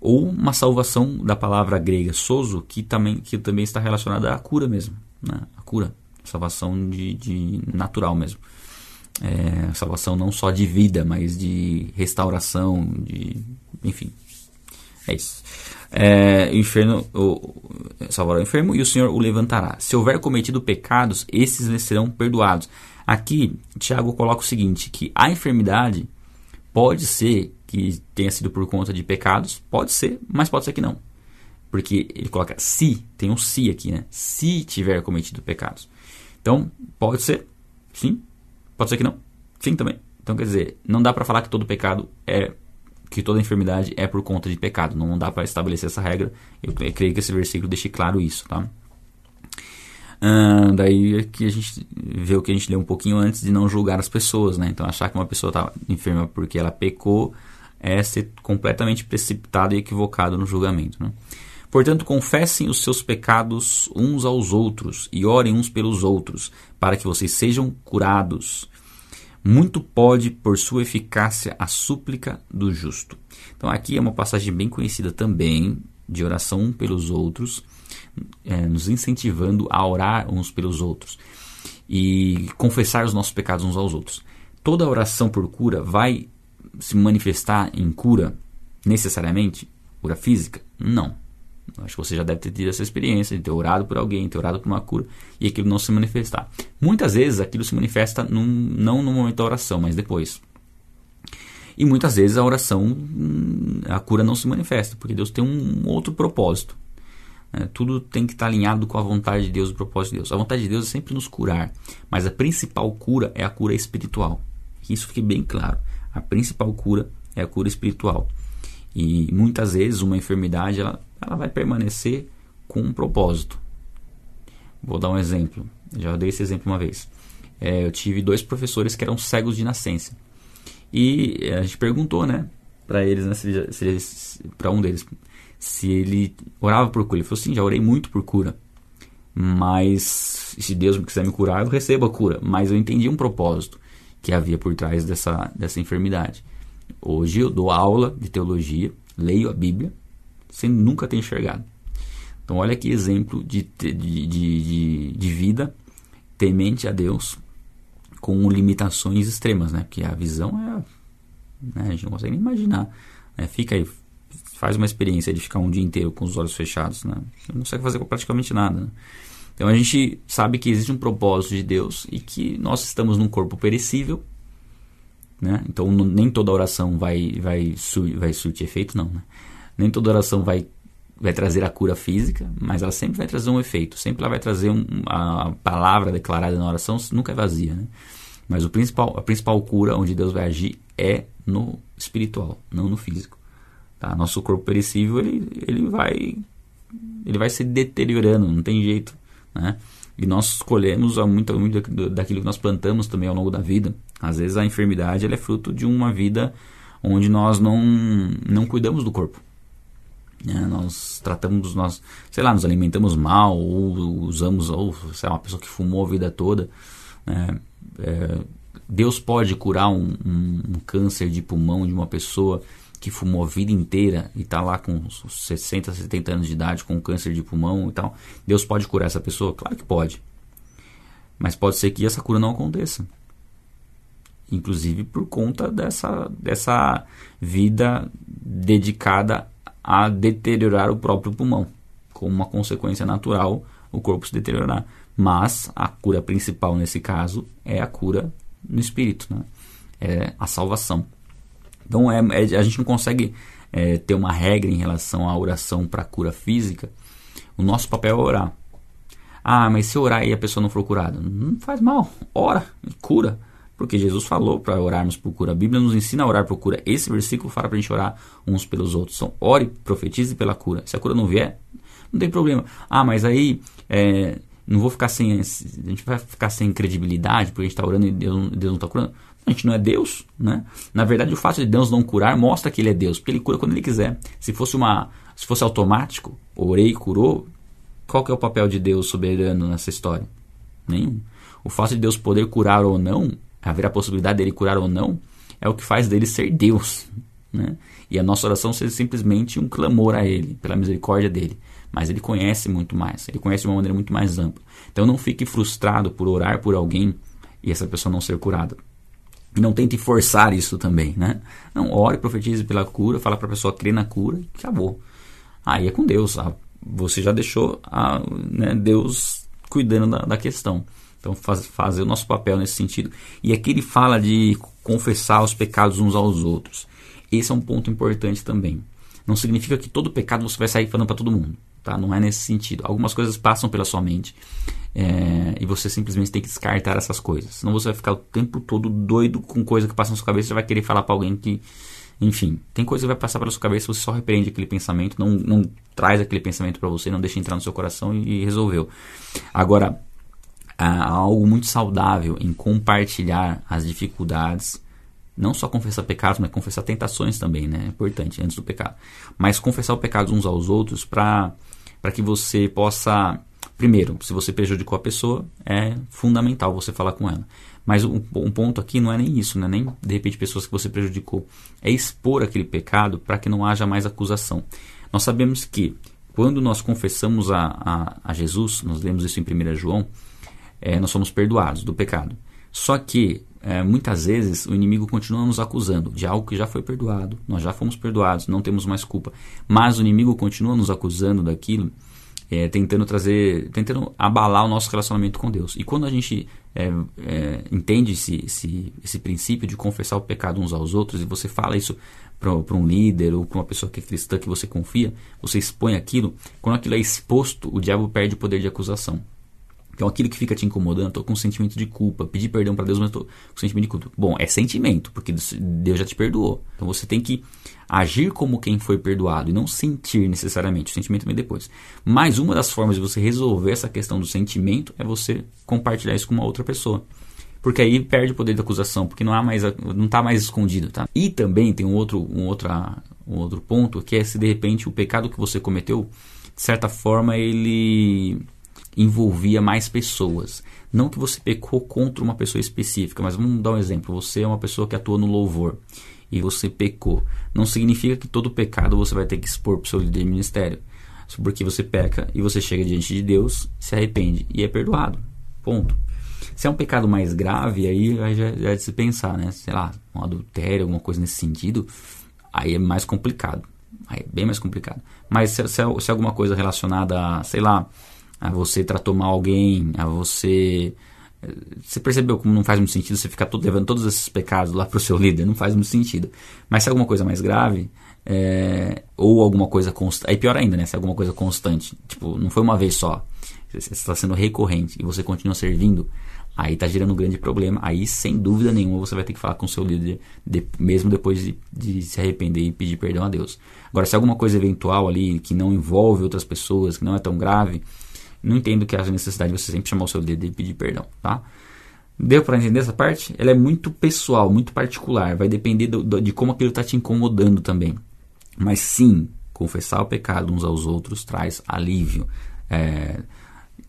ou uma salvação da palavra grega sozo, que também, que também está relacionada à cura mesmo, né? a cura. salvação de, de natural mesmo. É, salvação não só de vida, mas de restauração, de enfim. É isso. É, o inferno o, salvará o enfermo e o Senhor o levantará. Se houver cometido pecados, esses lhe serão perdoados. Aqui, Tiago coloca o seguinte, que a enfermidade pode ser que tenha sido por conta de pecados, pode ser, mas pode ser que não. Porque ele coloca se, tem um se aqui, né? Se tiver cometido pecados. Então, pode ser, sim, pode ser que não, sim também. Então, quer dizer, não dá para falar que todo pecado é que toda enfermidade é por conta de pecado. Não dá para estabelecer essa regra. Eu creio que esse versículo deixe claro isso, tá? Daí é que a gente vê o que a gente leu um pouquinho antes de não julgar as pessoas, né? Então achar que uma pessoa está enferma porque ela pecou é ser completamente precipitado e equivocado no julgamento, né? Portanto, confessem os seus pecados uns aos outros e orem uns pelos outros, para que vocês sejam curados. Muito pode, por sua eficácia, a súplica do justo. Então, aqui é uma passagem bem conhecida também, de oração um pelos outros, é, nos incentivando a orar uns pelos outros e confessar os nossos pecados uns aos outros. Toda oração por cura vai se manifestar em cura necessariamente? Cura física? Não. Acho que você já deve ter tido essa experiência de ter orado por alguém, ter orado por uma cura e aquilo não se manifestar. Muitas vezes aquilo se manifesta num, não no momento da oração, mas depois. E muitas vezes a oração, a cura não se manifesta, porque Deus tem um outro propósito. É, tudo tem que estar alinhado com a vontade de Deus, o propósito de Deus. A vontade de Deus é sempre nos curar, mas a principal cura é a cura espiritual. Que isso fique bem claro. A principal cura é a cura espiritual. E muitas vezes uma enfermidade ela, ela vai permanecer com um propósito. Vou dar um exemplo. Já dei esse exemplo uma vez. É, eu tive dois professores que eram cegos de nascença. E a gente perguntou, né, para eles, né, se, se para um deles, se ele orava por cura. Ele falou assim: já orei muito por cura. Mas se Deus quiser me curar, eu recebo a cura. Mas eu entendi um propósito que havia por trás dessa, dessa enfermidade. Hoje eu dou aula de teologia, leio a Bíblia, sem nunca ter enxergado. Então, olha que exemplo de, de, de, de vida temente a Deus com limitações extremas, né? Porque a visão é. Né? A gente não consegue nem imaginar. Né? Fica aí, faz uma experiência de ficar um dia inteiro com os olhos fechados, né? Você não consegue fazer praticamente nada. Né? Então a gente sabe que existe um propósito de Deus e que nós estamos num corpo perecível, né? Então nem toda oração vai vai vai surtir efeito, não. Né? Nem toda oração vai vai trazer a cura física, mas ela sempre vai trazer um efeito. Sempre ela vai trazer um, a palavra declarada na oração nunca é vazia, né? Mas o principal a principal cura onde Deus vai agir é no espiritual, não no físico. Tá? Nosso corpo perecível ele, ele vai ele vai se deteriorando, não tem jeito, né? E nós colhemos muito, muito daquilo que nós plantamos também ao longo da vida. Às vezes a enfermidade é fruto de uma vida onde nós não, não cuidamos do corpo. É, nós tratamos, nós, sei lá, nos alimentamos mal, ou usamos, ou sei lá, uma pessoa que fumou a vida toda. Né? É, Deus pode curar um, um, um, câncer de pulmão de uma pessoa que fumou a vida inteira e está lá com 60, 70 anos de idade com câncer de pulmão e tal, Deus pode curar essa pessoa? Claro que pode. Mas pode ser que essa cura não aconteça. Inclusive por conta dessa, dessa vida dedicada a deteriorar o próprio pulmão. Como uma consequência natural, o corpo se deteriorar. Mas a cura principal nesse caso é a cura no espírito, né? é a salvação. Então é, é, a gente não consegue é, ter uma regra em relação à oração para cura física. O nosso papel é orar. Ah, mas se orar e a pessoa não for curada, não faz mal. Ora, cura. Porque Jesus falou para orarmos por cura. A Bíblia nos ensina a orar por cura. Esse versículo fala para a gente orar uns pelos outros. Então, ore, profetize pela cura. Se a cura não vier, não tem problema. Ah, mas aí é, não vou ficar sem. A gente vai ficar sem credibilidade porque a gente está orando e Deus, Deus não está curando. A gente não é Deus, né? Na verdade, o fato de Deus não curar mostra que ele é Deus, porque ele cura quando ele quiser. Se fosse uma, se fosse automático, orei e curou, qual que é o papel de Deus soberano nessa história? Nenhum. O fato de Deus poder curar ou não, haver a possibilidade dele curar ou não, é o que faz dele ser Deus. né? E a nossa oração seja simplesmente um clamor a Ele, pela misericórdia dele. Mas Ele conhece muito mais, Ele conhece de uma maneira muito mais ampla. Então não fique frustrado por orar por alguém e essa pessoa não ser curada. Não tente forçar isso também, né? Não, ore, profetize pela cura, fala para a pessoa crer na cura e acabou. Aí é com Deus, você já deixou a, né, Deus cuidando da, da questão. Então, faz, fazer o nosso papel nesse sentido. E aqui ele fala de confessar os pecados uns aos outros. Esse é um ponto importante também. Não significa que todo pecado você vai sair falando para todo mundo. Tá? Não é nesse sentido. Algumas coisas passam pela sua mente é, e você simplesmente tem que descartar essas coisas. Senão você vai ficar o tempo todo doido com coisa que passa na sua cabeça. Você vai querer falar para alguém que. Enfim, tem coisa que vai passar pela sua cabeça. Você só repreende aquele pensamento, não, não traz aquele pensamento para você, não deixa entrar no seu coração e, e resolveu. Agora, há algo muito saudável em compartilhar as dificuldades, não só confessar pecados, mas confessar tentações também, né? É importante antes do pecado. Mas confessar o pecado uns aos outros para que você possa. Primeiro, se você prejudicou a pessoa, é fundamental você falar com ela. Mas um, um ponto aqui não é nem isso, né? nem de repente pessoas que você prejudicou. É expor aquele pecado para que não haja mais acusação. Nós sabemos que quando nós confessamos a, a, a Jesus, nós lemos isso em 1 João, é, nós somos perdoados do pecado. Só que é, muitas vezes o inimigo continua nos acusando de algo que já foi perdoado, nós já fomos perdoados, não temos mais culpa. Mas o inimigo continua nos acusando daquilo, é, tentando trazer, tentando abalar o nosso relacionamento com Deus. E quando a gente é, é, entende esse, esse, esse princípio de confessar o pecado uns aos outros e você fala isso para um líder ou para uma pessoa que é cristã que você confia, você expõe aquilo, quando aquilo é exposto, o diabo perde o poder de acusação. Então aquilo que fica te incomodando, estou com um sentimento de culpa, pedir perdão para Deus, mas estou com sentimento de culpa. Bom, é sentimento, porque Deus já te perdoou. Então você tem que agir como quem foi perdoado e não sentir necessariamente. O sentimento vem depois. Mas uma das formas de você resolver essa questão do sentimento é você compartilhar isso com uma outra pessoa. Porque aí perde o poder de acusação, porque não há mais não está mais escondido, tá? E também tem um outro um outra um outro ponto que é se de repente o pecado que você cometeu, de certa forma ele envolvia mais pessoas. Não que você pecou contra uma pessoa específica, mas vamos dar um exemplo. Você é uma pessoa que atua no louvor e você pecou. Não significa que todo pecado você vai ter que expor para o seu líder de ministério. Porque você peca e você chega diante de Deus, se arrepende e é perdoado. Ponto. Se é um pecado mais grave, aí, já, já é de se pensar, né? Sei lá, um adultério, alguma coisa nesse sentido, aí é mais complicado. Aí é bem mais complicado. Mas se, se, se alguma coisa relacionada a, sei lá, a você tratou mal alguém, a você. Você percebeu como não faz muito sentido você ficar todo, levando todos esses pecados lá para o seu líder? Não faz muito sentido. Mas se é alguma coisa mais grave, é, ou alguma coisa constante. Aí pior ainda, né? Se é alguma coisa constante. Tipo, não foi uma vez só. Você está sendo recorrente e você continua servindo. Aí está gerando um grande problema. Aí, sem dúvida nenhuma, você vai ter que falar com o seu líder, de, mesmo depois de, de, se arrepender e pedir perdão a Deus. Agora, se é alguma coisa eventual ali que não envolve outras pessoas, que não é tão grave, não entendo que haja necessidade de você sempre chamar o seu líder e pedir perdão, tá? Deu para entender essa parte? Ela é muito pessoal, muito particular, vai depender do, do, de como aquilo está te incomodando também. Mas sim, confessar o pecado uns aos outros traz alívio, é,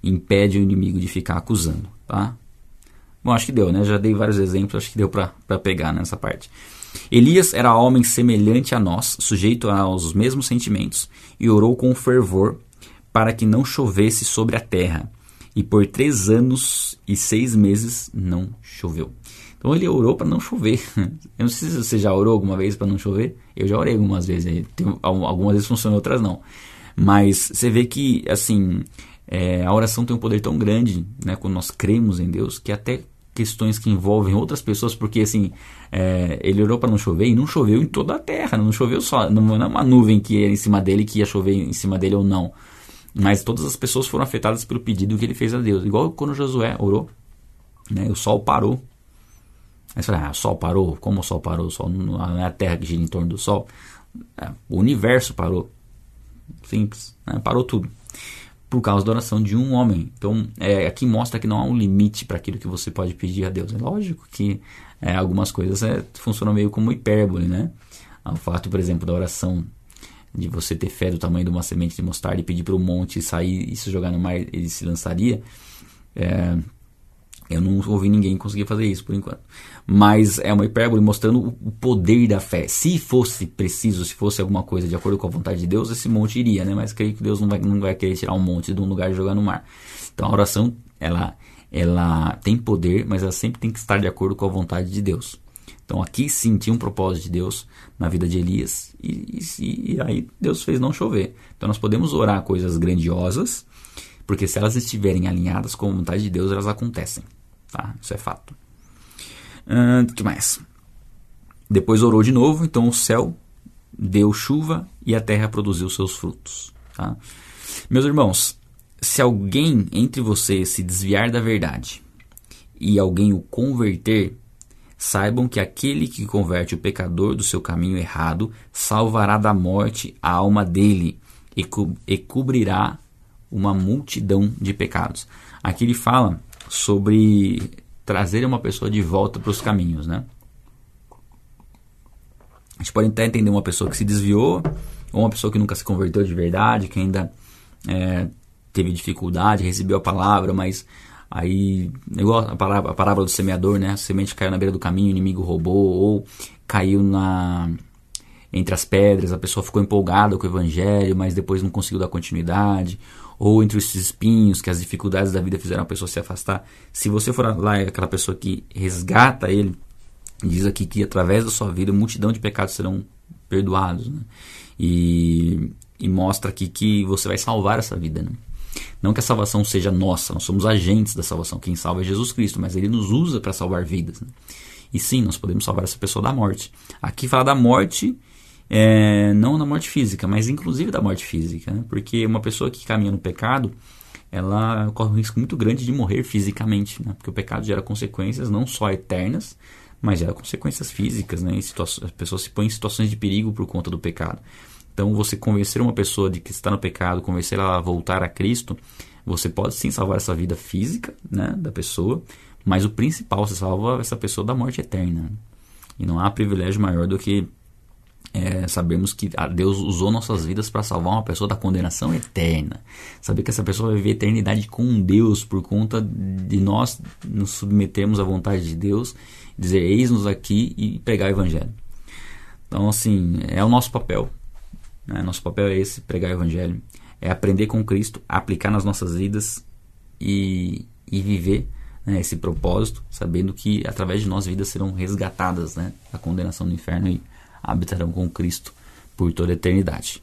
impede o inimigo de ficar acusando, tá? Bom, acho que deu, né? Já dei vários exemplos, acho que deu para pegar nessa parte. Elias era homem semelhante a nós, sujeito aos mesmos sentimentos, e orou com fervor para que não chovesse sobre a terra. E por três anos e seis meses não choveu. Então ele orou para não chover. Eu não sei se você já orou alguma vez para não chover. Eu já orei algumas vezes. Algumas vezes funcionou, outras não. Mas você vê que, assim, é, a oração tem um poder tão grande, né, quando nós cremos em Deus, que até questões que envolvem outras pessoas, porque assim, é, ele orou para não chover e não choveu em toda a terra, não choveu só, não é uma nuvem que era em cima dele que ia chover em cima dele ou não. Mas todas as pessoas foram afetadas pelo pedido que ele fez a Deus. Igual quando Josué orou, né, o sol parou. Aí você fala, ah, o sol parou? Como o sol parou? O sol não é a terra que gira em torno do sol. É, o universo parou. Simples, né? parou tudo. Por causa da oração de um homem. Então, é, aqui mostra que não há um limite para aquilo que você pode pedir a Deus. É lógico que é, algumas coisas é, funcionam meio como hipérbole, né? O fato, por exemplo, da oração de você ter fé do tamanho de uma semente de mostarda e pedir para o monte sair e se jogar no mar, ele se lançaria. É, Eu não ouvi ninguém conseguir fazer isso por enquanto. Mas é uma hipérbole mostrando o poder da fé. Se fosse preciso, se fosse alguma coisa de acordo com a vontade de Deus, esse monte iria, né? Mas creio que Deus não vai, não vai querer tirar um monte de um lugar e jogar no mar. Então a oração, ela, ela tem poder, mas ela sempre tem que estar de acordo com a vontade de Deus. Então aqui sim tinha um propósito de Deus na vida de Elias e, e, e aí Deus fez não chover. Então nós podemos orar coisas grandiosas, porque se elas estiverem alinhadas com a vontade de Deus, elas acontecem. Tá? Isso é fato. O uh, que mais? Depois orou de novo, então o céu deu chuva e a terra produziu seus frutos. Tá? Meus irmãos, se alguém entre vocês se desviar da verdade e alguém o converter, saibam que aquele que converte o pecador do seu caminho errado salvará da morte a alma dele e, co e cobrirá uma multidão de pecados. Aqui ele fala sobre trazer uma pessoa de volta para os caminhos, né? A gente pode até entender uma pessoa que se desviou, ou uma pessoa que nunca se converteu de verdade, que ainda é, teve dificuldade, recebeu a palavra, mas aí, igual a parábola, a parábola do semeador, né? A semente caiu na beira do caminho, o inimigo roubou, ou caiu na entre as pedras, a pessoa ficou empolgada com o evangelho, mas depois não conseguiu dar continuidade, ou entre esses espinhos que as dificuldades da vida fizeram a pessoa se afastar. Se você for lá é aquela pessoa que resgata ele, diz aqui que através da sua vida multidão de pecados serão perdoados, né? e, e, mostra aqui que você vai salvar essa vida. Né? Não que a salvação seja nossa, nós somos agentes da salvação. Quem salva é Jesus Cristo, mas ele nos usa para salvar vidas. Né? E sim, nós podemos salvar essa pessoa da morte. Aqui fala da morte é, não da morte física, mas inclusive da morte física, né? porque uma pessoa que caminha no pecado, ela corre um risco muito grande de morrer fisicamente, né? porque o pecado gera consequências não só eternas, mas gera consequências físicas, né? as pessoas se põem em situações de perigo por conta do pecado. Então, você convencer uma pessoa de que está no pecado, convencer ela a voltar a Cristo, você pode sim salvar essa vida física né, da pessoa, mas o principal, você salva essa pessoa da morte eterna. E não há privilégio maior do que é, sabemos que Deus usou nossas vidas para salvar uma pessoa da condenação eterna. Saber que essa pessoa vai viver eternidade com Deus por conta de nós nos submetermos à vontade de Deus, dizer eis-nos aqui e pregar o Evangelho. Então, assim, é o nosso papel. Né? Nosso papel é esse: pregar o Evangelho. É aprender com Cristo, aplicar nas nossas vidas e, e viver né, esse propósito, sabendo que através de nós vidas serão resgatadas né, da condenação do inferno e habitarão com Cristo por toda a eternidade.